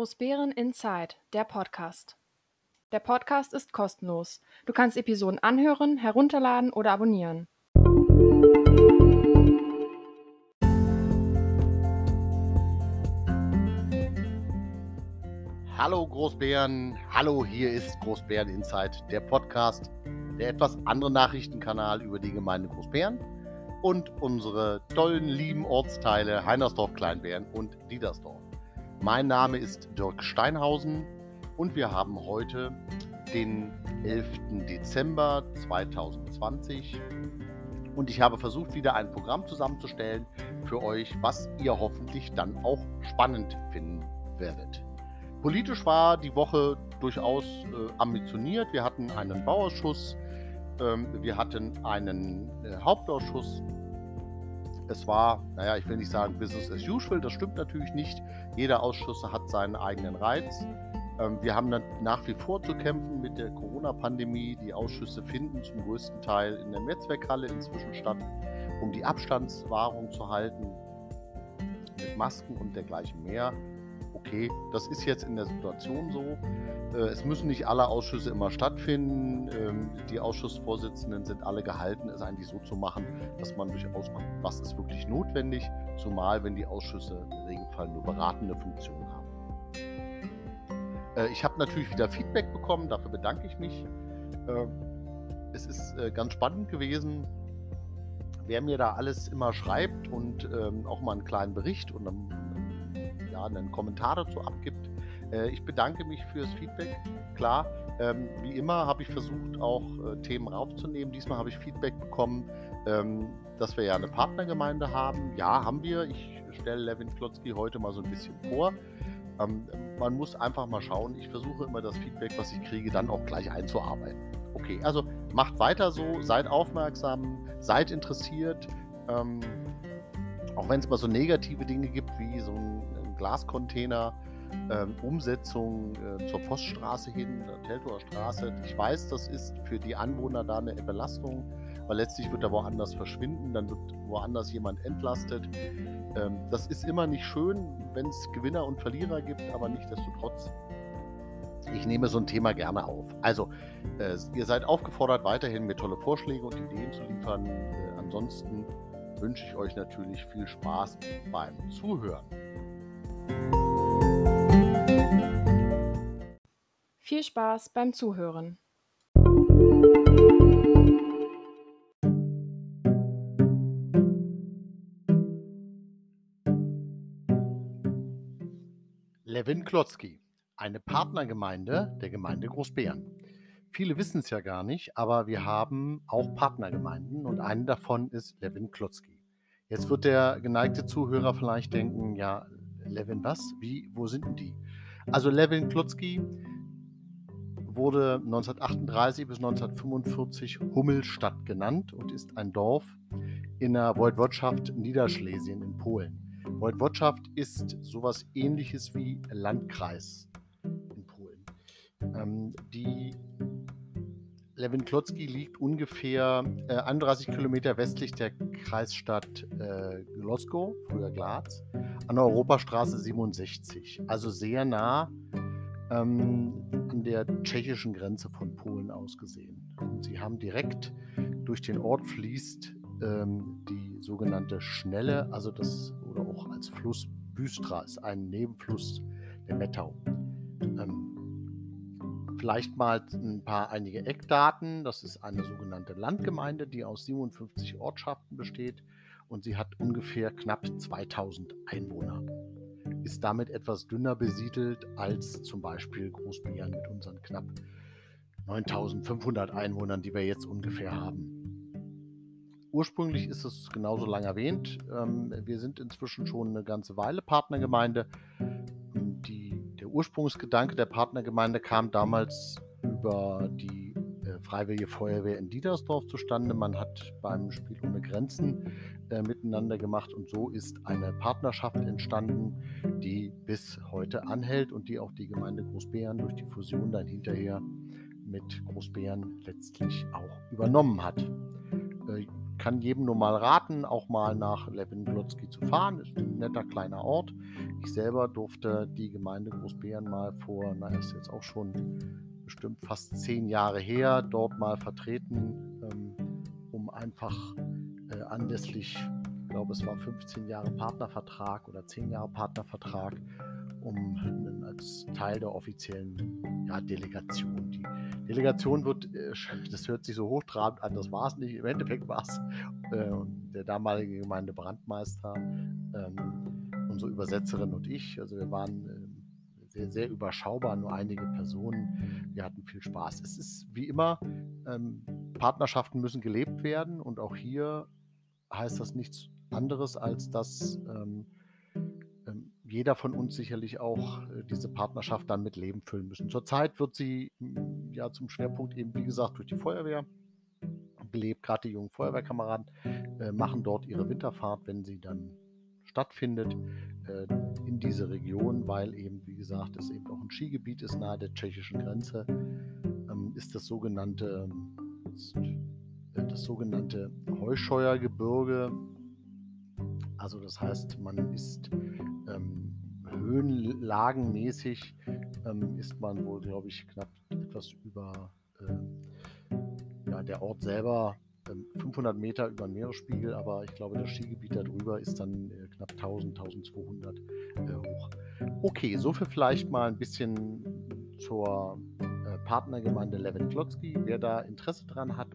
Großbären Inside, der Podcast. Der Podcast ist kostenlos. Du kannst Episoden anhören, herunterladen oder abonnieren. Hallo Großbären, hallo, hier ist Großbären Inside, der Podcast, der etwas andere Nachrichtenkanal über die Gemeinde Großbären und unsere tollen, lieben Ortsteile Heinersdorf, Kleinbären und Diedersdorf. Mein Name ist Dirk Steinhausen und wir haben heute den 11. Dezember 2020 und ich habe versucht, wieder ein Programm zusammenzustellen für euch, was ihr hoffentlich dann auch spannend finden werdet. Politisch war die Woche durchaus äh, ambitioniert. Wir hatten einen Bauausschuss, ähm, wir hatten einen äh, Hauptausschuss. Es war, naja, ich will nicht sagen Business as usual, das stimmt natürlich nicht. Jeder Ausschuss hat seinen eigenen Reiz. Ähm, wir haben dann nach wie vor zu kämpfen mit der Corona-Pandemie. Die Ausschüsse finden zum größten Teil in der Netzwerkhalle inzwischen statt, um die Abstandswahrung zu halten, mit Masken und dergleichen mehr okay, das ist jetzt in der Situation so. Äh, es müssen nicht alle Ausschüsse immer stattfinden. Ähm, die Ausschussvorsitzenden sind alle gehalten, es eigentlich so zu machen, dass man durchaus guckt, was ist wirklich notwendig, zumal wenn die Ausschüsse im Regelfall nur beratende Funktionen haben. Äh, ich habe natürlich wieder Feedback bekommen, dafür bedanke ich mich. Äh, es ist ganz spannend gewesen, wer mir da alles immer schreibt und ähm, auch mal einen kleinen Bericht und dann ja, einen Kommentar dazu abgibt. Äh, ich bedanke mich fürs Feedback. Klar, ähm, wie immer habe ich versucht, auch äh, Themen raufzunehmen. Diesmal habe ich Feedback bekommen, ähm, dass wir ja eine Partnergemeinde haben. Ja, haben wir. Ich stelle Levin Klotzki heute mal so ein bisschen vor. Ähm, man muss einfach mal schauen. Ich versuche immer das Feedback, was ich kriege, dann auch gleich einzuarbeiten. Okay, also macht weiter so, seid aufmerksam, seid interessiert. Auch wenn es mal so negative Dinge gibt, wie so ein Glascontainer, ähm, Umsetzung äh, zur Poststraße hin, der Teltower Straße. Ich weiß, das ist für die Anwohner da eine Belastung, weil letztlich wird er woanders verschwinden, dann wird woanders jemand entlastet. Ähm, das ist immer nicht schön, wenn es Gewinner und Verlierer gibt, aber nichtsdestotrotz ich nehme so ein Thema gerne auf. Also, äh, ihr seid aufgefordert, weiterhin mir tolle Vorschläge und Ideen zu liefern. Äh, ansonsten wünsche ich euch natürlich viel Spaß beim Zuhören. Viel Spaß beim Zuhören. Levin Klotzki, eine Partnergemeinde der Gemeinde Großbären. Viele wissen es ja gar nicht, aber wir haben auch Partnergemeinden und eine davon ist Levin Klotzki. Jetzt wird der geneigte Zuhörer vielleicht denken, ja, Levin was? Wie? Wo sind denn die? Also Levin Klutzki wurde 1938 bis 1945 Hummelstadt genannt und ist ein Dorf in der Woiwodschaft Niederschlesien in Polen. Woiwodschaft ist sowas ähnliches wie Landkreis in Polen. Ähm, die Levin Klotzki liegt ungefähr äh, 31 Kilometer westlich der Kreisstadt äh, Glosko, früher Glatz, an der Europastraße 67. Also sehr nah ähm, an der tschechischen Grenze von Polen aus gesehen. Und sie haben direkt durch den Ort fließt ähm, die sogenannte Schnelle, also das oder auch als Fluss Büstra ist ein Nebenfluss der Mettau. Ähm, Vielleicht mal ein paar einige Eckdaten. Das ist eine sogenannte Landgemeinde, die aus 57 Ortschaften besteht und sie hat ungefähr knapp 2000 Einwohner. Ist damit etwas dünner besiedelt als zum Beispiel Großbären mit unseren knapp 9500 Einwohnern, die wir jetzt ungefähr haben. Ursprünglich ist es genauso lang erwähnt. Ähm, wir sind inzwischen schon eine ganze Weile Partnergemeinde Ursprungsgedanke der Partnergemeinde kam damals über die äh, Freiwillige Feuerwehr in Diedersdorf zustande. Man hat beim Spiel ohne Grenzen äh, miteinander gemacht und so ist eine Partnerschaft entstanden, die bis heute anhält und die auch die Gemeinde Großbären durch die Fusion dann hinterher mit Großbären letztlich auch übernommen hat. Äh, kann jedem nur mal raten, auch mal nach Lewin-Glotzki zu fahren. Ist ein netter kleiner Ort. Ich selber durfte die Gemeinde Großbären mal vor, na, ist jetzt auch schon bestimmt fast zehn Jahre her, dort mal vertreten, ähm, um einfach äh, anlässlich, ich glaube, es war 15 Jahre Partnervertrag oder 10 Jahre Partnervertrag, um als Teil der offiziellen ja, Delegation. Die Delegation wird, äh, das hört sich so hochtrabend an, das war es nicht. Im Endeffekt war es äh, der damalige Gemeindebrandmeister, ähm, unsere Übersetzerin und ich. Also wir waren äh, sehr, sehr überschaubar, nur einige Personen. Wir hatten viel Spaß. Es ist wie immer, ähm, Partnerschaften müssen gelebt werden und auch hier heißt das nichts anderes, als dass ähm, jeder von uns sicherlich auch äh, diese Partnerschaft dann mit Leben füllen müssen. Zurzeit wird sie mm, ja zum Schwerpunkt eben, wie gesagt, durch die Feuerwehr belebt. Gerade die jungen Feuerwehrkameraden äh, machen dort ihre Winterfahrt, wenn sie dann stattfindet, äh, in diese Region, weil eben, wie gesagt, es eben auch ein Skigebiet ist nahe der tschechischen Grenze, ähm, ist das sogenannte, ist, äh, das sogenannte Heuscheuergebirge. Also das heißt, man ist ähm, höhenlagenmäßig ähm, ist man wohl, glaube ich, knapp etwas über äh, ja, der Ort selber 500 ähm, Meter über den Meeresspiegel, aber ich glaube, das Skigebiet darüber ist dann äh, knapp 1000, 1200 äh, hoch. Okay, so viel vielleicht mal ein bisschen zur äh, Partnergemeinde Levin Klotzki. Wer da Interesse dran hat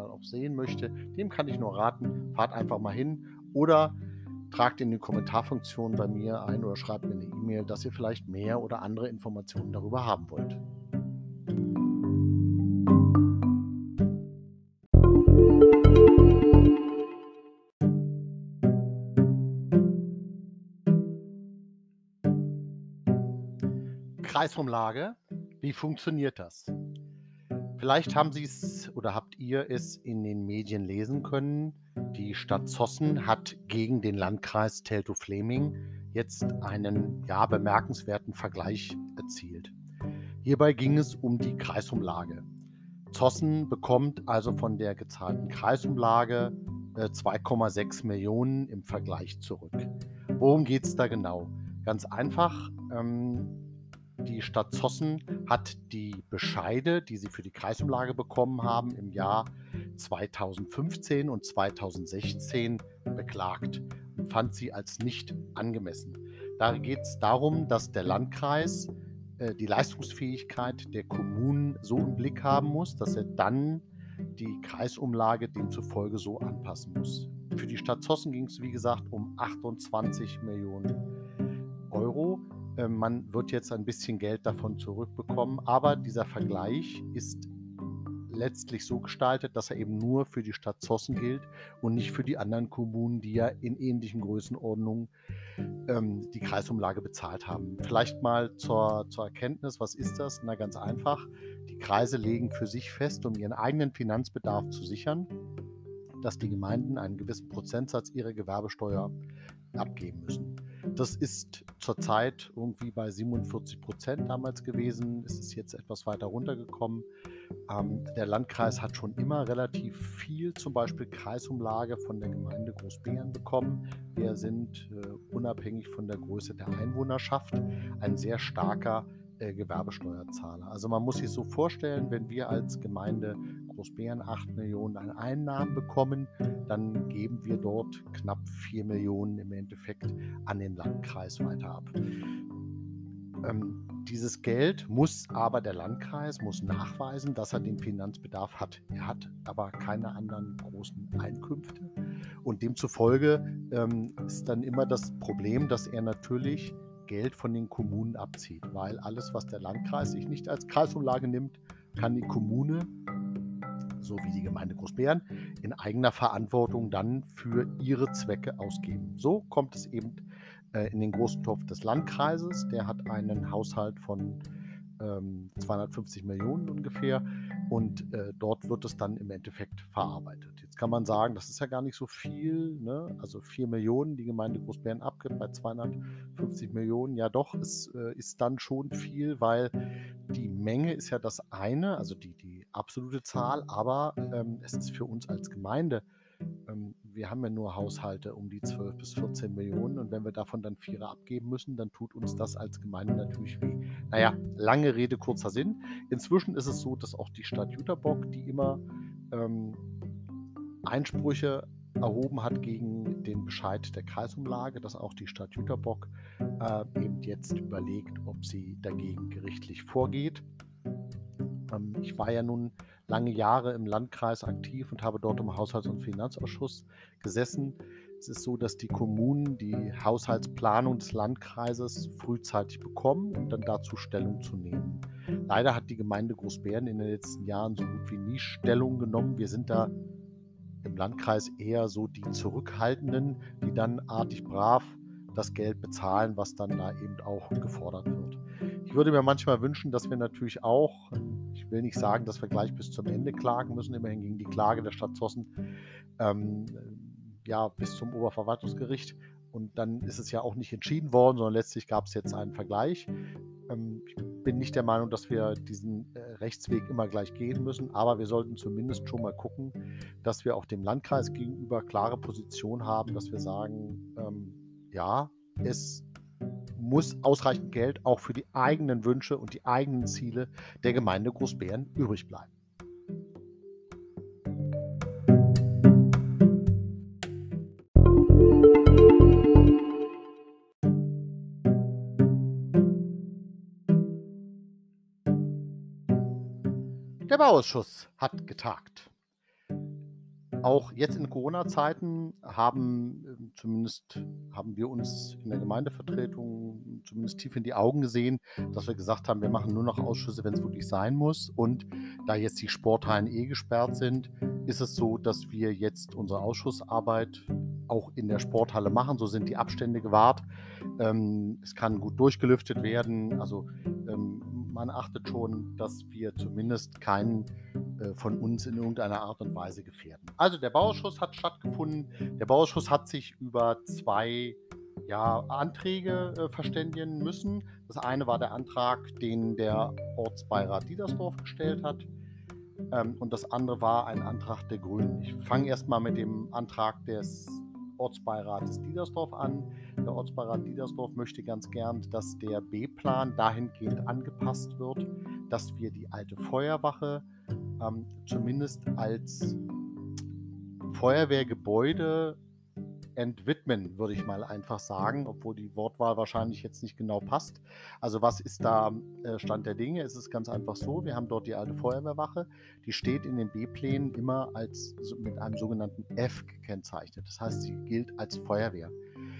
mal auch sehen möchte, dem kann ich nur raten, fahrt einfach mal hin oder tragt in die Kommentarfunktion bei mir ein oder schreibt mir eine E-Mail, dass ihr vielleicht mehr oder andere Informationen darüber haben wollt. Kreisumlage, wie funktioniert das? Vielleicht haben Sie es oder habt ihr es in den Medien lesen können. Die Stadt Zossen hat gegen den Landkreis Teltow-Fleming jetzt einen ja, bemerkenswerten Vergleich erzielt. Hierbei ging es um die Kreisumlage. Zossen bekommt also von der gezahlten Kreisumlage äh, 2,6 Millionen im Vergleich zurück. Worum geht es da genau? Ganz einfach. Ähm, die Stadt Zossen hat die Bescheide, die sie für die Kreisumlage bekommen haben, im Jahr 2015 und 2016 beklagt und fand sie als nicht angemessen. Da geht es darum, dass der Landkreis äh, die Leistungsfähigkeit der Kommunen so im Blick haben muss, dass er dann die Kreisumlage demzufolge so anpassen muss. Für die Stadt Zossen ging es, wie gesagt, um 28 Millionen Euro. Äh, man wird jetzt ein bisschen Geld davon zurückbekommen, aber dieser Vergleich ist letztlich so gestaltet, dass er eben nur für die Stadt Zossen gilt und nicht für die anderen Kommunen, die ja in ähnlichen Größenordnungen ähm, die Kreisumlage bezahlt haben. Vielleicht mal zur, zur Erkenntnis, was ist das? Na ganz einfach, die Kreise legen für sich fest, um ihren eigenen Finanzbedarf zu sichern, dass die Gemeinden einen gewissen Prozentsatz ihrer Gewerbesteuer abgeben müssen. Das ist zurzeit irgendwie bei 47 Prozent damals gewesen. Es ist jetzt etwas weiter runtergekommen. Ähm, der Landkreis hat schon immer relativ viel, zum Beispiel Kreisumlage von der Gemeinde Großbären bekommen. Wir sind äh, unabhängig von der Größe der Einwohnerschaft ein sehr starker äh, Gewerbesteuerzahler. Also man muss sich so vorstellen, wenn wir als Gemeinde Großbären 8 Millionen an Einnahmen bekommen, dann geben wir dort knapp 4 Millionen im Endeffekt an den Landkreis weiter ab. Ähm, dieses Geld muss aber der Landkreis muss nachweisen, dass er den Finanzbedarf hat. Er hat aber keine anderen großen Einkünfte und demzufolge ähm, ist dann immer das Problem, dass er natürlich Geld von den Kommunen abzieht, weil alles, was der Landkreis sich nicht als Kreisumlage nimmt, kann die Kommune so wie die Gemeinde Großbären, in eigener Verantwortung dann für ihre Zwecke ausgeben. So kommt es eben äh, in den großen Topf des Landkreises. Der hat einen Haushalt von ähm, 250 Millionen ungefähr und äh, dort wird es dann im Endeffekt verarbeitet. Jetzt kann man sagen, das ist ja gar nicht so viel, ne? also 4 Millionen, die Gemeinde Großbären abgibt bei 250 Millionen. Ja doch, es äh, ist dann schon viel, weil die Menge ist ja das eine, also die, die absolute Zahl, aber ähm, es ist für uns als Gemeinde ähm, wir haben ja nur Haushalte um die 12 bis 14 Millionen und wenn wir davon dann Vierer abgeben müssen, dann tut uns das als Gemeinde natürlich weh. Naja, lange Rede, kurzer Sinn. Inzwischen ist es so, dass auch die Stadt Jüterbock, die immer ähm, Einsprüche erhoben hat gegen den Bescheid der Kreisumlage, dass auch die Stadt Jüterbock äh, eben jetzt überlegt, ob sie dagegen gerichtlich vorgeht. Ähm, ich war ja nun lange Jahre im Landkreis aktiv und habe dort im Haushalts- und Finanzausschuss gesessen. Es ist so, dass die Kommunen die Haushaltsplanung des Landkreises frühzeitig bekommen, um dann dazu Stellung zu nehmen. Leider hat die Gemeinde Großbären in den letzten Jahren so gut wie nie Stellung genommen. Wir sind da im Landkreis eher so die Zurückhaltenden, die dann artig brav das Geld bezahlen, was dann da eben auch gefordert wird. Ich würde mir manchmal wünschen, dass wir natürlich auch, ich will nicht sagen, dass wir gleich bis zum Ende klagen müssen, immerhin ging die Klage der Stadt Zossen ähm, ja, bis zum Oberverwaltungsgericht. Und dann ist es ja auch nicht entschieden worden, sondern letztlich gab es jetzt einen Vergleich. Ähm, ich bin nicht der Meinung, dass wir diesen äh, Rechtsweg immer gleich gehen müssen, aber wir sollten zumindest schon mal gucken, dass wir auch dem Landkreis gegenüber klare Position haben, dass wir sagen, ähm, ja, es muss ausreichend Geld auch für die eigenen Wünsche und die eigenen Ziele der Gemeinde Großbären übrig bleiben. Der Bauausschuss hat getagt. Auch jetzt in Corona-Zeiten haben ähm, zumindest haben wir uns in der Gemeindevertretung zumindest tief in die Augen gesehen, dass wir gesagt haben, wir machen nur noch Ausschüsse, wenn es wirklich sein muss. Und da jetzt die Sporthallen eh gesperrt sind, ist es so, dass wir jetzt unsere Ausschussarbeit auch in der Sporthalle machen. So sind die Abstände gewahrt. Ähm, es kann gut durchgelüftet werden. Also ähm, man achtet schon, dass wir zumindest keinen äh, von uns in irgendeiner Art und Weise gefährden. Also der Bauausschuss hat stattgefunden. Der Bauausschuss hat sich über zwei ja, Anträge äh, verständigen müssen. Das eine war der Antrag, den der Ortsbeirat Diedersdorf gestellt hat. Ähm, und das andere war ein Antrag der Grünen. Ich fange erstmal mit dem Antrag des Ortsbeirates Diedersdorf an. Der Ortsbeirat Diedersdorf möchte ganz gern, dass der B-Plan dahingehend angepasst wird, dass wir die alte Feuerwache ähm, zumindest als Feuerwehrgebäude entwidmen, würde ich mal einfach sagen, obwohl die Wortwahl wahrscheinlich jetzt nicht genau passt. Also was ist da äh, Stand der Dinge? Es ist ganz einfach so, wir haben dort die alte Feuerwehrwache, die steht in den B-Plänen immer als mit einem sogenannten F gekennzeichnet. Das heißt, sie gilt als Feuerwehr.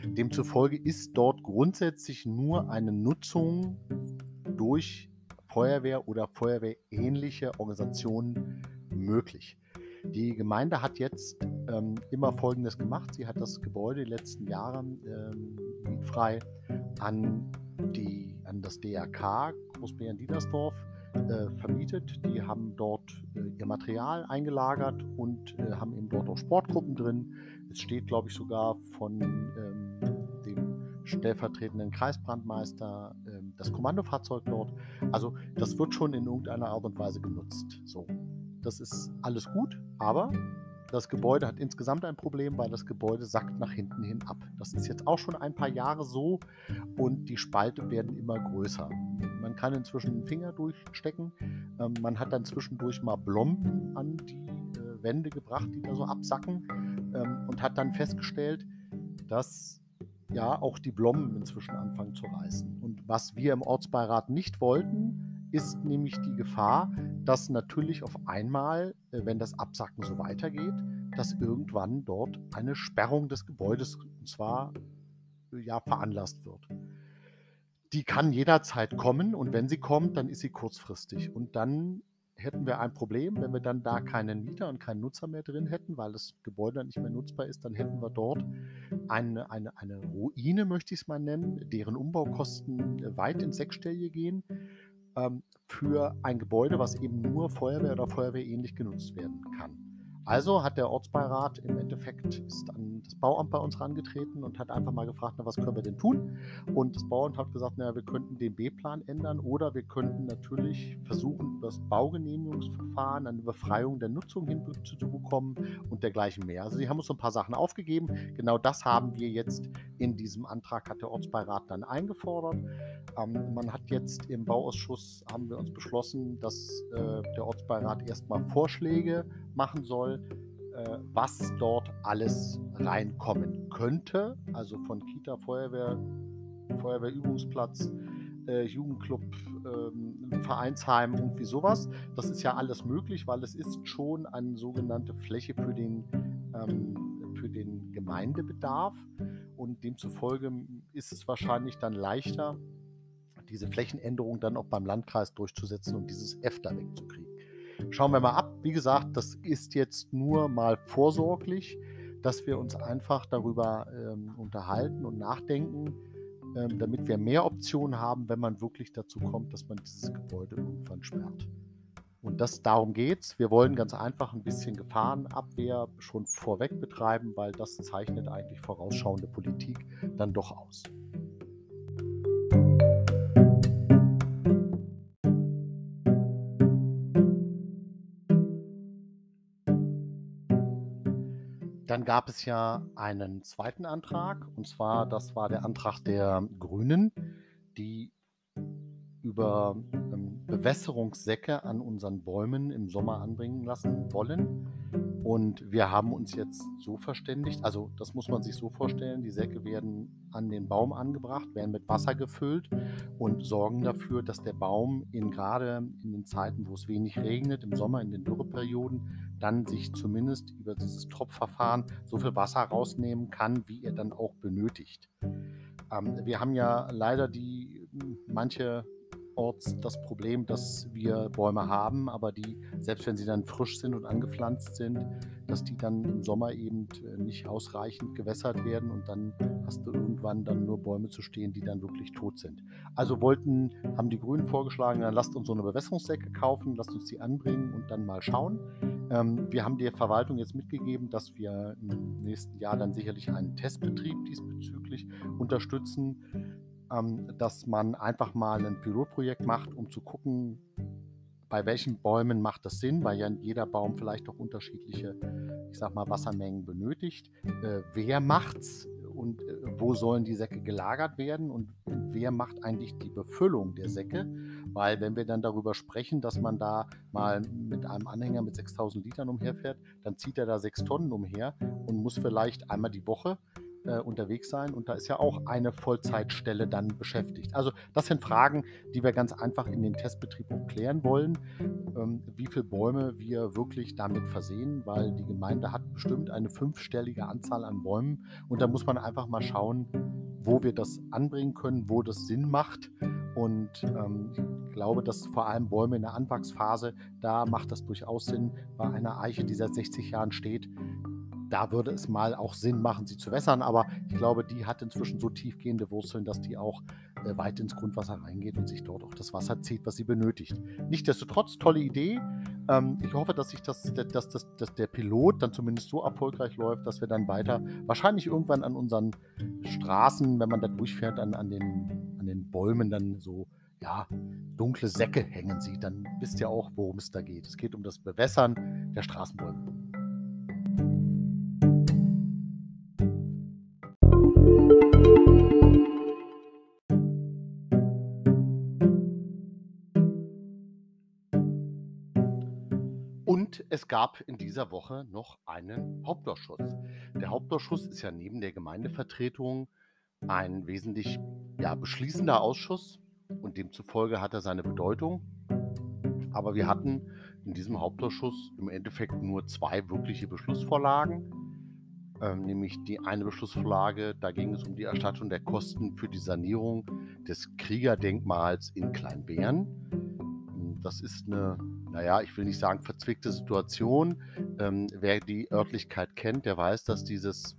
Demzufolge ist dort grundsätzlich nur eine Nutzung durch Feuerwehr oder Feuerwehrähnliche Organisationen möglich. Die Gemeinde hat jetzt ähm, immer Folgendes gemacht. Sie hat das Gebäude die letzten Jahre ähm, mietfrei an, die, an das DRK Großbären-Diedersdorf äh, vermietet. Die haben dort äh, ihr Material eingelagert und äh, haben eben dort auch Sportgruppen drin. Es steht, glaube ich, sogar von ähm, dem stellvertretenden Kreisbrandmeister ähm, das Kommandofahrzeug dort. Also das wird schon in irgendeiner Art und Weise genutzt. So. Das ist alles gut, aber das Gebäude hat insgesamt ein Problem, weil das Gebäude sackt nach hinten hin ab. Das ist jetzt auch schon ein paar Jahre so und die Spalte werden immer größer. Man kann inzwischen den Finger durchstecken. Ähm, man hat dann zwischendurch mal Blomben an die äh, Wände gebracht, die da so absacken ähm, und hat dann festgestellt, dass ja auch die Blomben inzwischen anfangen zu reißen. Und was wir im Ortsbeirat nicht wollten, ist nämlich die Gefahr, dass natürlich auf einmal, äh, wenn das Absacken so weitergeht, dass irgendwann dort eine Sperrung des Gebäudes und zwar äh, ja veranlasst wird. Die kann jederzeit kommen und wenn sie kommt, dann ist sie kurzfristig und dann hätten wir ein Problem, wenn wir dann da keinen Mieter und keinen Nutzer mehr drin hätten, weil das Gebäude dann nicht mehr nutzbar ist, dann hätten wir dort eine, eine, eine Ruine, möchte ich es mal nennen, deren Umbaukosten äh, weit ins Sechsstellige gehen ähm, für ein Gebäude, was eben nur Feuerwehr oder Feuerwehr ähnlich genutzt werden kann. Also hat der Ortsbeirat im Endeffekt ist an das Bauamt bei uns herangetreten und hat einfach mal gefragt, na, was können wir denn tun? Und das Bauamt hat gesagt, na, wir könnten den B-Plan ändern oder wir könnten natürlich versuchen, das Baugenehmigungsverfahren eine Befreiung der Nutzung hinzubekommen und dergleichen mehr. Also sie haben uns so ein paar Sachen aufgegeben. Genau das haben wir jetzt in diesem Antrag, hat der Ortsbeirat dann eingefordert. Ähm, man hat jetzt im Bauausschuss, haben wir uns beschlossen, dass äh, der Ortsbeirat erstmal Vorschläge machen soll, äh, was dort alles reinkommen könnte. Also von Kita, Feuerwehr, Feuerwehrübungsplatz, äh, Jugendclub, ähm, Vereinsheim, irgendwie sowas. Das ist ja alles möglich, weil es ist schon eine sogenannte Fläche für den, ähm, für den Gemeindebedarf. Und demzufolge ist es wahrscheinlich dann leichter, diese Flächenänderung dann auch beim Landkreis durchzusetzen und dieses F da wegzukriegen. Schauen wir mal ab. Wie gesagt, das ist jetzt nur mal vorsorglich, dass wir uns einfach darüber ähm, unterhalten und nachdenken, ähm, damit wir mehr Optionen haben, wenn man wirklich dazu kommt, dass man dieses Gebäude irgendwann sperrt. Und das darum geht's. Wir wollen ganz einfach ein bisschen Gefahrenabwehr schon vorweg betreiben, weil das zeichnet eigentlich vorausschauende Politik dann doch aus. Dann gab es ja einen zweiten Antrag, und zwar, das war der Antrag der Grünen, die über ähm, Bewässerungssäcke an unseren Bäumen im Sommer anbringen lassen wollen. Und wir haben uns jetzt so verständigt, also das muss man sich so vorstellen, die Säcke werden an den Baum angebracht, werden mit Wasser gefüllt und sorgen dafür, dass der Baum in gerade in den Zeiten, wo es wenig regnet, im Sommer in den Dürreperioden, dann sich zumindest über dieses Tropfverfahren so viel Wasser rausnehmen kann, wie er dann auch benötigt. Ähm, wir haben ja leider die manche orts das Problem, dass wir Bäume haben, aber die, selbst wenn sie dann frisch sind und angepflanzt sind, dass die dann im Sommer eben äh, nicht ausreichend gewässert werden und dann hast du irgendwann dann nur Bäume zu stehen, die dann wirklich tot sind. Also wollten, haben die Grünen vorgeschlagen, dann lasst uns so eine Bewässerungssäcke kaufen, lasst uns die anbringen und dann mal schauen. Ähm, wir haben der Verwaltung jetzt mitgegeben, dass wir im nächsten Jahr dann sicherlich einen Testbetrieb diesbezüglich unterstützen ähm, dass man einfach mal ein Pilotprojekt macht, um zu gucken, bei welchen Bäumen macht das Sinn, weil ja jeder Baum vielleicht auch unterschiedliche, ich sag mal, Wassermengen benötigt. Äh, wer macht's und äh, wo sollen die Säcke gelagert werden und wer macht eigentlich die Befüllung der Säcke? Weil wenn wir dann darüber sprechen, dass man da mal mit einem Anhänger mit 6000 Litern umherfährt, dann zieht er da sechs Tonnen umher und muss vielleicht einmal die Woche äh, unterwegs sein und da ist ja auch eine Vollzeitstelle dann beschäftigt. Also das sind Fragen, die wir ganz einfach in den Testbetrieb klären wollen, ähm, wie viele Bäume wir wirklich damit versehen, weil die Gemeinde hat bestimmt eine fünfstellige Anzahl an Bäumen und da muss man einfach mal schauen, wo wir das anbringen können, wo das Sinn macht. Und ähm, ich glaube, dass vor allem Bäume in der Anwachsphase, da macht das durchaus Sinn. Bei einer Eiche, die seit 60 Jahren steht, da würde es mal auch Sinn machen, sie zu wässern. Aber ich glaube, die hat inzwischen so tiefgehende Wurzeln, dass die auch äh, weit ins Grundwasser reingeht und sich dort auch das Wasser zieht, was sie benötigt. Nichtsdestotrotz, tolle Idee. Ähm, ich hoffe, dass, sich das, dass, dass, dass der Pilot dann zumindest so erfolgreich läuft, dass wir dann weiter, wahrscheinlich irgendwann an unseren Straßen, wenn man da durchfährt, an, an, den, an den Bäumen dann so ja, dunkle Säcke hängen sieht, dann wisst ihr auch, worum es da geht. Es geht um das Bewässern der Straßenbäume. Es gab in dieser Woche noch einen Hauptausschuss. Der Hauptausschuss ist ja neben der Gemeindevertretung ein wesentlich ja, beschließender Ausschuss und demzufolge hat er seine Bedeutung. Aber wir hatten in diesem Hauptausschuss im Endeffekt nur zwei wirkliche Beschlussvorlagen. Ähm, nämlich die eine Beschlussvorlage, da ging es um die Erstattung der Kosten für die Sanierung des Kriegerdenkmals in Kleinbären. Das ist eine naja, ich will nicht sagen verzwickte Situation. Ähm, wer die Örtlichkeit kennt, der weiß, dass dieses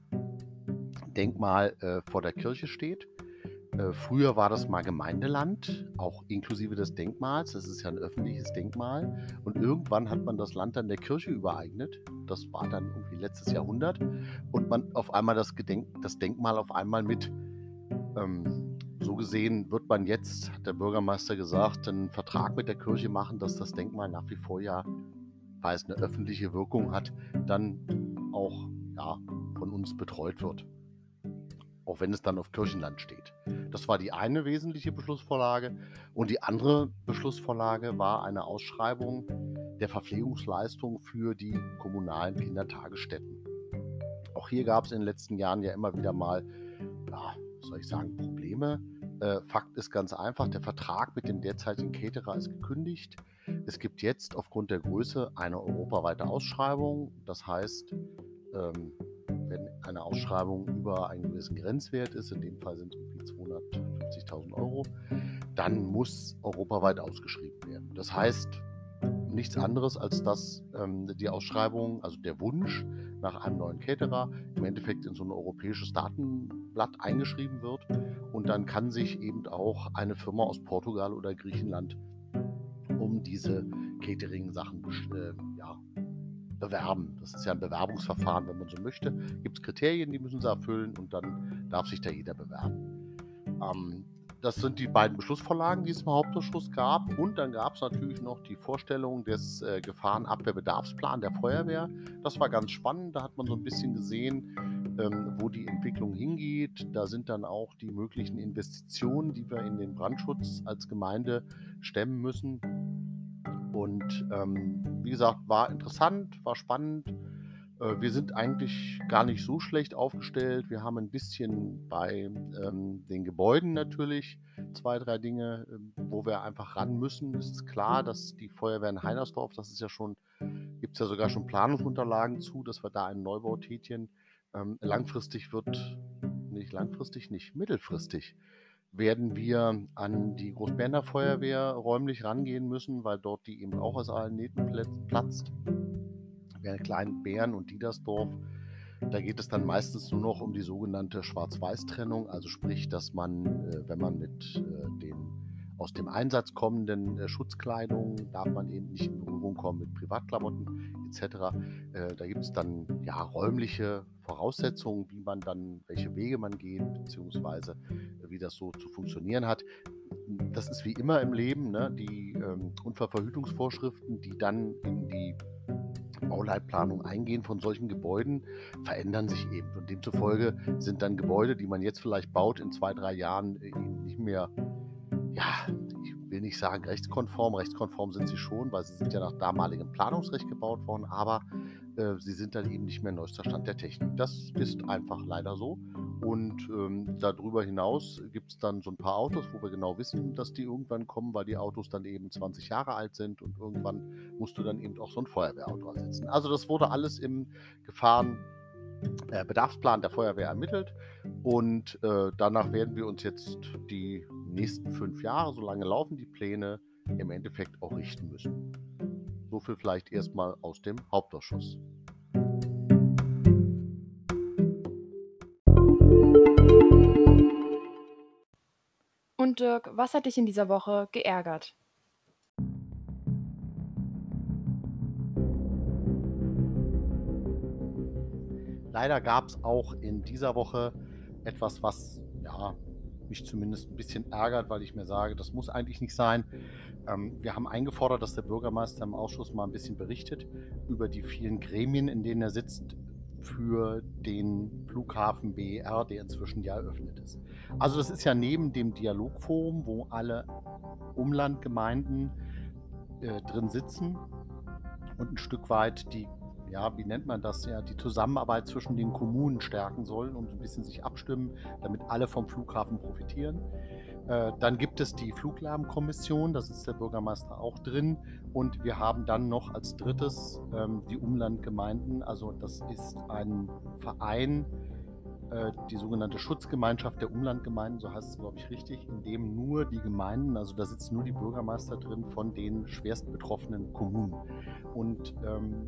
Denkmal äh, vor der Kirche steht. Äh, früher war das mal Gemeindeland, auch inklusive des Denkmals. Das ist ja ein öffentliches Denkmal. Und irgendwann hat man das Land dann der Kirche übereignet. Das war dann irgendwie letztes Jahrhundert. Und man auf einmal das, Gedenk das Denkmal auf einmal mit. Ähm, so gesehen wird man jetzt, hat der Bürgermeister gesagt, einen Vertrag mit der Kirche machen, dass das Denkmal nach wie vor ja, weil es eine öffentliche Wirkung hat, dann auch ja, von uns betreut wird auch wenn es dann auf Kirchenland steht. Das war die eine wesentliche Beschlussvorlage. Und die andere Beschlussvorlage war eine Ausschreibung der Verpflegungsleistung für die kommunalen Kindertagesstätten. Auch hier gab es in den letzten Jahren ja immer wieder mal, ja, soll ich sagen, Probleme. Äh, Fakt ist ganz einfach, der Vertrag mit dem derzeitigen Caterer ist gekündigt. Es gibt jetzt aufgrund der Größe eine europaweite Ausschreibung. Das heißt, ähm, wenn eine Ausschreibung über einen gewissen Grenzwert ist, in dem Fall sind es irgendwie 250.000 Euro, dann muss europaweit ausgeschrieben werden. Das heißt nichts anderes, als dass ähm, die Ausschreibung, also der Wunsch nach einem neuen Caterer, im Endeffekt in so ein europäisches Datenblatt eingeschrieben wird und dann kann sich eben auch eine Firma aus Portugal oder Griechenland um diese Catering-Sachen äh, ja, bewerben. Das ist ja ein Bewerbungsverfahren, wenn man so möchte. Gibt es Kriterien, die müssen sie erfüllen und dann darf sich da jeder bewerben. Ähm, das sind die beiden Beschlussvorlagen, die es im Hauptausschuss gab. Und dann gab es natürlich noch die Vorstellung des äh, Gefahrenabwehrbedarfsplans der Feuerwehr. Das war ganz spannend. Da hat man so ein bisschen gesehen, ähm, wo die Entwicklung hingeht. Da sind dann auch die möglichen Investitionen, die wir in den Brandschutz als Gemeinde stemmen müssen. Und ähm, wie gesagt, war interessant, war spannend. Äh, wir sind eigentlich gar nicht so schlecht aufgestellt. Wir haben ein bisschen bei ähm, den Gebäuden natürlich zwei, drei Dinge, äh, wo wir einfach ran müssen. Es ist klar, dass die Feuerwehr in Heinersdorf, das ist ja schon, gibt es ja sogar schon Planungsunterlagen zu, dass wir da einen Neubau tätigen. Ähm, langfristig wird, nicht langfristig, nicht mittelfristig werden wir an die Großberner Feuerwehr räumlich rangehen müssen, weil dort die eben auch aus allen Nähten platzt. Kleinen Bären und Diedersdorf, da geht es dann meistens nur noch um die sogenannte Schwarz-Weiß-Trennung, also sprich, dass man, äh, wenn man mit äh, den aus dem Einsatz kommenden äh, Schutzkleidung darf man eben nicht in Berührung kommen mit Privatklamotten etc. da gibt es dann ja räumliche Voraussetzungen, wie man dann, welche Wege man geht, beziehungsweise wie das so zu funktionieren hat. Das ist wie immer im Leben, ne? die ähm, Unfallverhütungsvorschriften, die dann in die Bauleitplanung eingehen von solchen Gebäuden, verändern sich eben. Und demzufolge sind dann Gebäude, die man jetzt vielleicht baut, in zwei, drei Jahren eben nicht mehr, ja, ich will nicht sagen rechtskonform. Rechtskonform sind sie schon, weil sie sind ja nach damaligem Planungsrecht gebaut worden, aber äh, sie sind dann eben nicht mehr neuester Stand der Technik. Das ist einfach leider so. Und ähm, darüber hinaus gibt es dann so ein paar Autos, wo wir genau wissen, dass die irgendwann kommen, weil die Autos dann eben 20 Jahre alt sind und irgendwann musst du dann eben auch so ein Feuerwehrauto ersetzen. Also das wurde alles im Gefahrenbedarfsplan äh, der Feuerwehr ermittelt und äh, danach werden wir uns jetzt die nächsten fünf Jahre, solange laufen die Pläne, im Endeffekt auch richten müssen. So viel vielleicht erstmal aus dem Hauptausschuss. Und Dirk, was hat dich in dieser Woche geärgert? Leider gab es auch in dieser Woche etwas, was ja, mich zumindest ein bisschen ärgert, weil ich mir sage, das muss eigentlich nicht sein. Ähm, wir haben eingefordert, dass der Bürgermeister im Ausschuss mal ein bisschen berichtet über die vielen Gremien, in denen er sitzt für den Flughafen BER, der inzwischen ja eröffnet ist. Also das ist ja neben dem Dialogforum, wo alle Umlandgemeinden äh, drin sitzen und ein Stück weit die ja, wie nennt man das, ja, die Zusammenarbeit zwischen den Kommunen stärken sollen und ein bisschen sich abstimmen, damit alle vom Flughafen profitieren. Äh, dann gibt es die Fluglärmkommission, da sitzt der Bürgermeister auch drin. Und wir haben dann noch als drittes ähm, die Umlandgemeinden. Also das ist ein Verein, äh, die sogenannte Schutzgemeinschaft der Umlandgemeinden, so heißt es, glaube ich, richtig, in dem nur die Gemeinden, also da sitzen nur die Bürgermeister drin von den schwerst betroffenen Kommunen. Und ähm,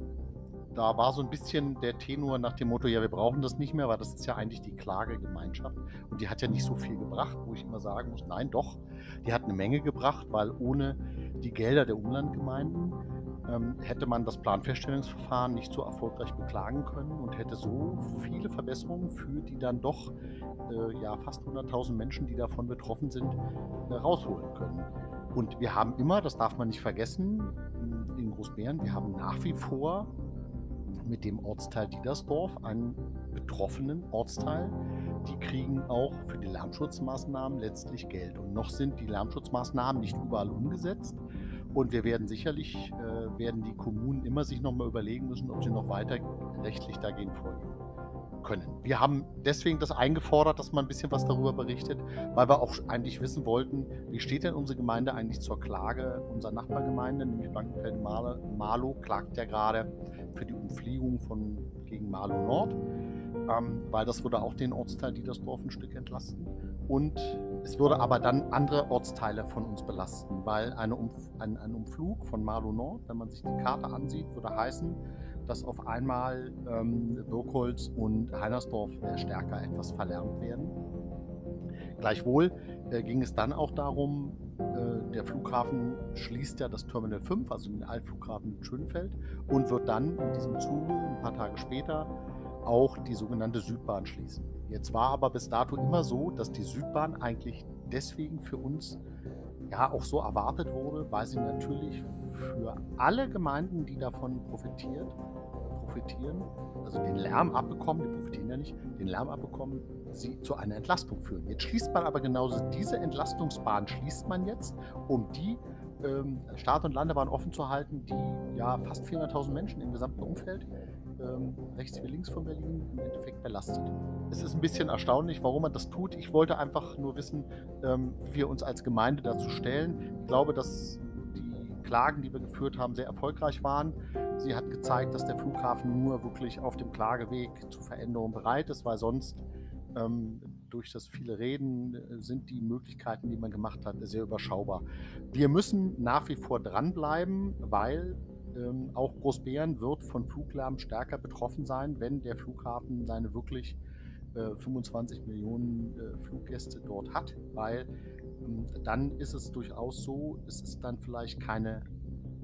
da war so ein bisschen der Tenor nach dem Motto, ja, wir brauchen das nicht mehr, weil das ist ja eigentlich die Klagegemeinschaft. Und die hat ja nicht so viel gebracht, wo ich immer sagen muss, nein, doch, die hat eine Menge gebracht, weil ohne die Gelder der Umlandgemeinden hätte man das Planfeststellungsverfahren nicht so erfolgreich beklagen können und hätte so viele Verbesserungen für die dann doch äh, ja, fast 100.000 Menschen, die davon betroffen sind, äh, rausholen können. Und wir haben immer, das darf man nicht vergessen, in Großbären, wir haben nach wie vor mit dem Ortsteil Diedersdorf einen betroffenen Ortsteil. Die kriegen auch für die Lärmschutzmaßnahmen letztlich Geld. Und noch sind die Lärmschutzmaßnahmen nicht überall umgesetzt. Und wir werden sicherlich, äh, werden die Kommunen immer sich nochmal überlegen müssen, ob sie noch weiter rechtlich dagegen vorgehen können. Wir haben deswegen das eingefordert, dass man ein bisschen was darüber berichtet, weil wir auch eigentlich wissen wollten, wie steht denn unsere Gemeinde eigentlich zur Klage unserer Nachbargemeinde, nämlich Blankenfeld-Marlow klagt ja gerade für die Umfliegung von, gegen Marlow Nord, ähm, weil das würde auch den Ortsteil Dietersdorf ein Stück entlasten. Und es würde aber dann andere Ortsteile von uns belasten, weil Umf ein, ein Umflug von Marlow Nord, wenn man sich die Karte ansieht, würde heißen, dass auf einmal ähm, Birkholz und Heinersdorf äh, stärker etwas verlärmt werden. Gleichwohl äh, ging es dann auch darum, äh, der Flughafen schließt ja das Terminal 5, also den Altflughafen Schönfeld, und wird dann in diesem Zuge ein paar Tage später auch die sogenannte Südbahn schließen. Jetzt war aber bis dato immer so, dass die Südbahn eigentlich deswegen für uns ja auch so erwartet wurde, weil sie natürlich für alle Gemeinden, die davon profitiert, profitieren, also den Lärm abbekommen, die profitieren ja nicht, den Lärm abbekommen, sie zu einer Entlastung führen. Jetzt schließt man aber genauso diese Entlastungsbahn, schließt man jetzt, um die ähm, Staat und Landebahn offen zu halten, die ja fast 400.000 Menschen im gesamten Umfeld ähm, rechts wie links von Berlin im Endeffekt belastet. Es ist ein bisschen erstaunlich, warum man das tut. Ich wollte einfach nur wissen, ähm, wie wir uns als Gemeinde dazu stellen. Ich glaube, dass Klagen, die wir geführt haben, sehr erfolgreich waren. Sie hat gezeigt, dass der Flughafen nur wirklich auf dem Klageweg zu Veränderungen bereit ist, weil sonst ähm, durch das viele Reden äh, sind die Möglichkeiten, die man gemacht hat, sehr überschaubar. Wir müssen nach wie vor dranbleiben, weil ähm, auch Großbären wird von Fluglärm stärker betroffen sein, wenn der Flughafen seine wirklich äh, 25 Millionen äh, Fluggäste dort hat, weil dann ist es durchaus so, es ist dann vielleicht keine,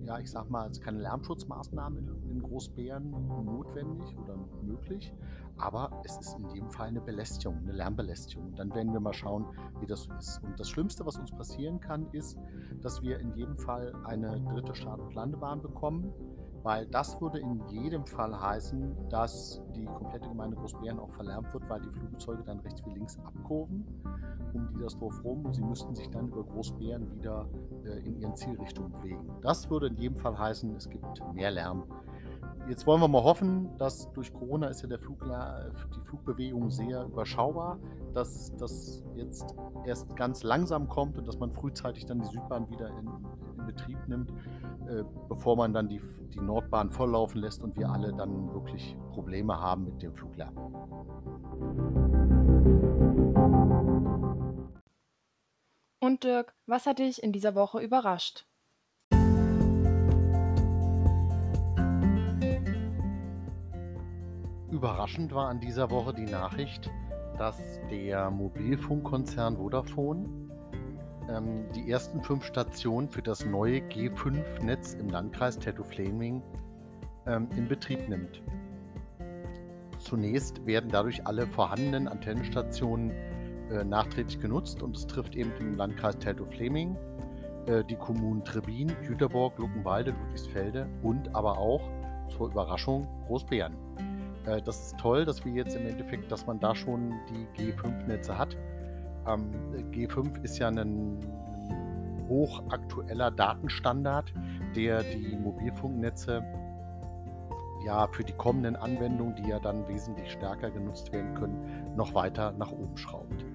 ja, ich sag mal, keine Lärmschutzmaßnahme in Großbären notwendig oder möglich, aber es ist in jedem Fall eine Belästigung, eine Lärmbelästigung. Dann werden wir mal schauen, wie das ist. Und das Schlimmste, was uns passieren kann, ist, dass wir in jedem Fall eine dritte Start- und Landebahn bekommen weil das würde in jedem Fall heißen, dass die komplette Gemeinde Großbären auch verlärmt wird, weil die Flugzeuge dann rechts wie links abkurven um Diedersdorf rum und sie müssten sich dann über Großbären wieder äh, in ihren Zielrichtungen bewegen. Das würde in jedem Fall heißen, es gibt mehr Lärm. Jetzt wollen wir mal hoffen, dass durch Corona ist ja der Flug, die Flugbewegung sehr überschaubar, dass das jetzt erst ganz langsam kommt und dass man frühzeitig dann die Südbahn wieder in, in Betrieb nimmt, äh, bevor man dann die, die Nordbahn volllaufen lässt und wir alle dann wirklich Probleme haben mit dem Fluglärm. Und Dirk, was hat dich in dieser Woche überrascht? Überraschend war an dieser Woche die Nachricht, dass der Mobilfunkkonzern Vodafone ähm, die ersten fünf Stationen für das neue G5-Netz im Landkreis Tetto-Fleming ähm, in Betrieb nimmt. Zunächst werden dadurch alle vorhandenen Antennenstationen äh, nachträglich genutzt und es trifft eben den Landkreis Teltow-Fleming, äh, die Kommunen Trebin, Jüterborg, Luckenwalde, Ludwigsfelde und aber auch zur Überraschung Großbären. Äh, das ist toll, dass wir jetzt im Endeffekt, dass man da schon die G5-Netze hat. Ähm, G5 ist ja ein hochaktueller Datenstandard, der die Mobilfunknetze ja für die kommenden Anwendungen, die ja dann wesentlich stärker genutzt werden können, noch weiter nach oben schraubt.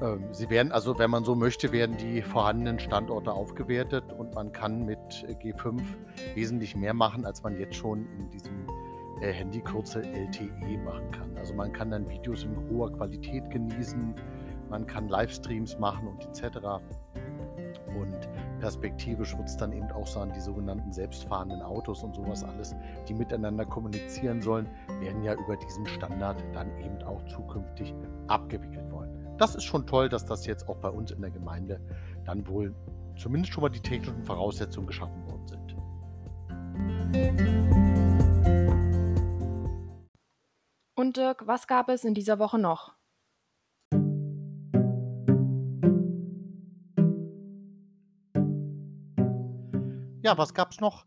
Ähm, sie werden also, wenn man so möchte, werden die vorhandenen Standorte aufgewertet und man kann mit G5 wesentlich mehr machen, als man jetzt schon in diesem äh, Handykürzel LTE machen kann. Also man kann dann Videos in hoher Qualität genießen, man kann Livestreams machen und etc. Und perspektivisch wird es dann eben auch sein, die sogenannten selbstfahrenden Autos und sowas alles, die miteinander kommunizieren sollen, werden ja über diesen Standard dann eben auch zukünftig abgewickelt wollen. Das ist schon toll, dass das jetzt auch bei uns in der Gemeinde dann wohl zumindest schon mal die technischen Voraussetzungen geschaffen worden sind. Und Dirk, was gab es in dieser Woche noch? Ja, was gab es noch?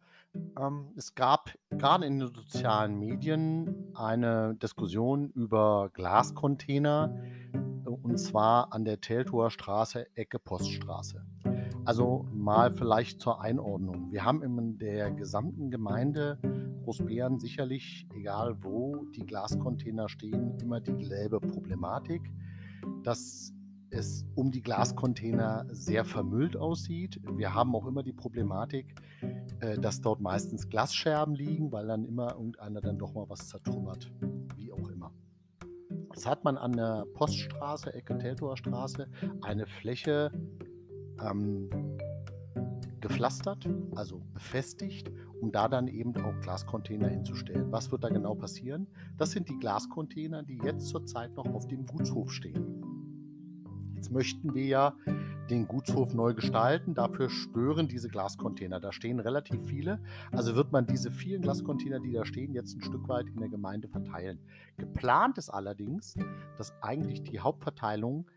Ähm, es gab gerade in den sozialen Medien eine Diskussion über Glascontainer und zwar an der Teltower Straße, Ecke Poststraße. Also mal vielleicht zur Einordnung. Wir haben in der gesamten Gemeinde Großbären sicherlich, egal wo die Glascontainer stehen, immer dieselbe Problematik, dass es um die Glascontainer sehr vermüllt aussieht. Wir haben auch immer die Problematik, äh, dass dort meistens Glasscherben liegen, weil dann immer irgendeiner dann doch mal was zertrümmert, wie auch immer. Jetzt hat man an der Poststraße, Ecke Teltower Straße, eine Fläche ähm, gepflastert, also befestigt, um da dann eben auch Glascontainer hinzustellen. Was wird da genau passieren? Das sind die Glascontainer, die jetzt zurzeit noch auf dem Gutshof stehen. Jetzt möchten wir ja den Gutshof neu gestalten. Dafür stören diese Glascontainer. Da stehen relativ viele. Also wird man diese vielen Glascontainer, die da stehen, jetzt ein Stück weit in der Gemeinde verteilen. Geplant ist allerdings, dass eigentlich die Hauptverteilung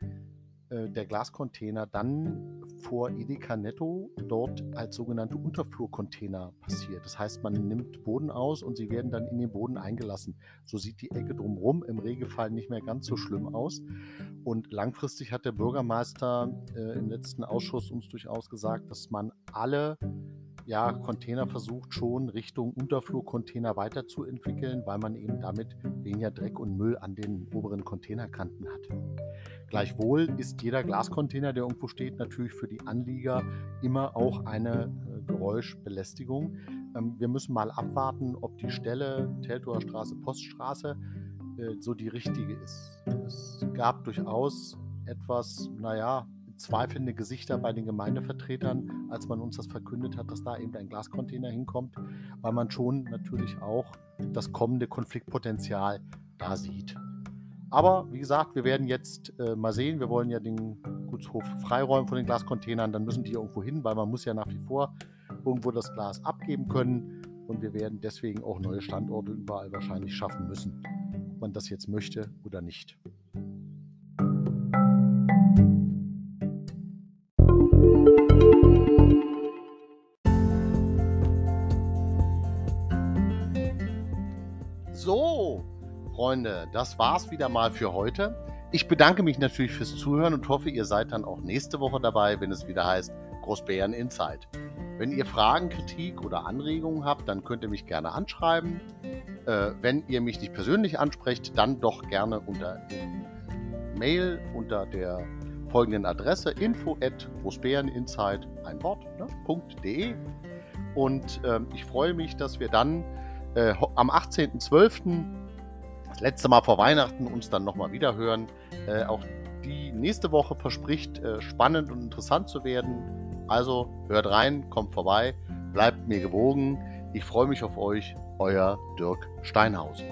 äh, der Glascontainer dann vor Edeka Netto dort als sogenannte Unterflurcontainer passiert. Das heißt, man nimmt Boden aus und sie werden dann in den Boden eingelassen. So sieht die Ecke drumherum im Regelfall nicht mehr ganz so schlimm aus. Und langfristig hat der Bürgermeister äh, im letzten Ausschuss uns durchaus gesagt, dass man alle ja, Container versucht schon Richtung Unterflurcontainer weiterzuentwickeln, weil man eben damit weniger Dreck und Müll an den oberen Containerkanten hat. Gleichwohl ist jeder Glascontainer, der irgendwo steht, natürlich für die Anlieger immer auch eine äh, Geräuschbelästigung. Ähm, wir müssen mal abwarten, ob die Stelle Teltower Straße, Poststraße äh, so die richtige ist. Es gab durchaus etwas, naja, zweifelnde Gesichter bei den Gemeindevertretern, als man uns das verkündet hat, dass da eben ein Glascontainer hinkommt, weil man schon natürlich auch das kommende Konfliktpotenzial da sieht. Aber wie gesagt, wir werden jetzt äh, mal sehen. Wir wollen ja den Gutshof freiräumen von den Glascontainern. Dann müssen die irgendwo hin, weil man muss ja nach wie vor irgendwo das Glas abgeben können. Und wir werden deswegen auch neue Standorte überall wahrscheinlich schaffen müssen, ob man das jetzt möchte oder nicht. Freunde, das war's wieder mal für heute. Ich bedanke mich natürlich fürs Zuhören und hoffe, ihr seid dann auch nächste Woche dabei, wenn es wieder heißt Großbären Insight. Wenn ihr Fragen, Kritik oder Anregungen habt, dann könnt ihr mich gerne anschreiben. Äh, wenn ihr mich nicht persönlich ansprecht, dann doch gerne unter Mail unter der folgenden Adresse info at großbäreninsight ein Wort, ne, .de. Und äh, ich freue mich, dass wir dann äh, am 18.12 das letzte Mal vor Weihnachten uns dann nochmal wieder hören. Äh, auch die nächste Woche verspricht äh, spannend und interessant zu werden. Also hört rein, kommt vorbei, bleibt mir gewogen. Ich freue mich auf euch, euer Dirk Steinhausen.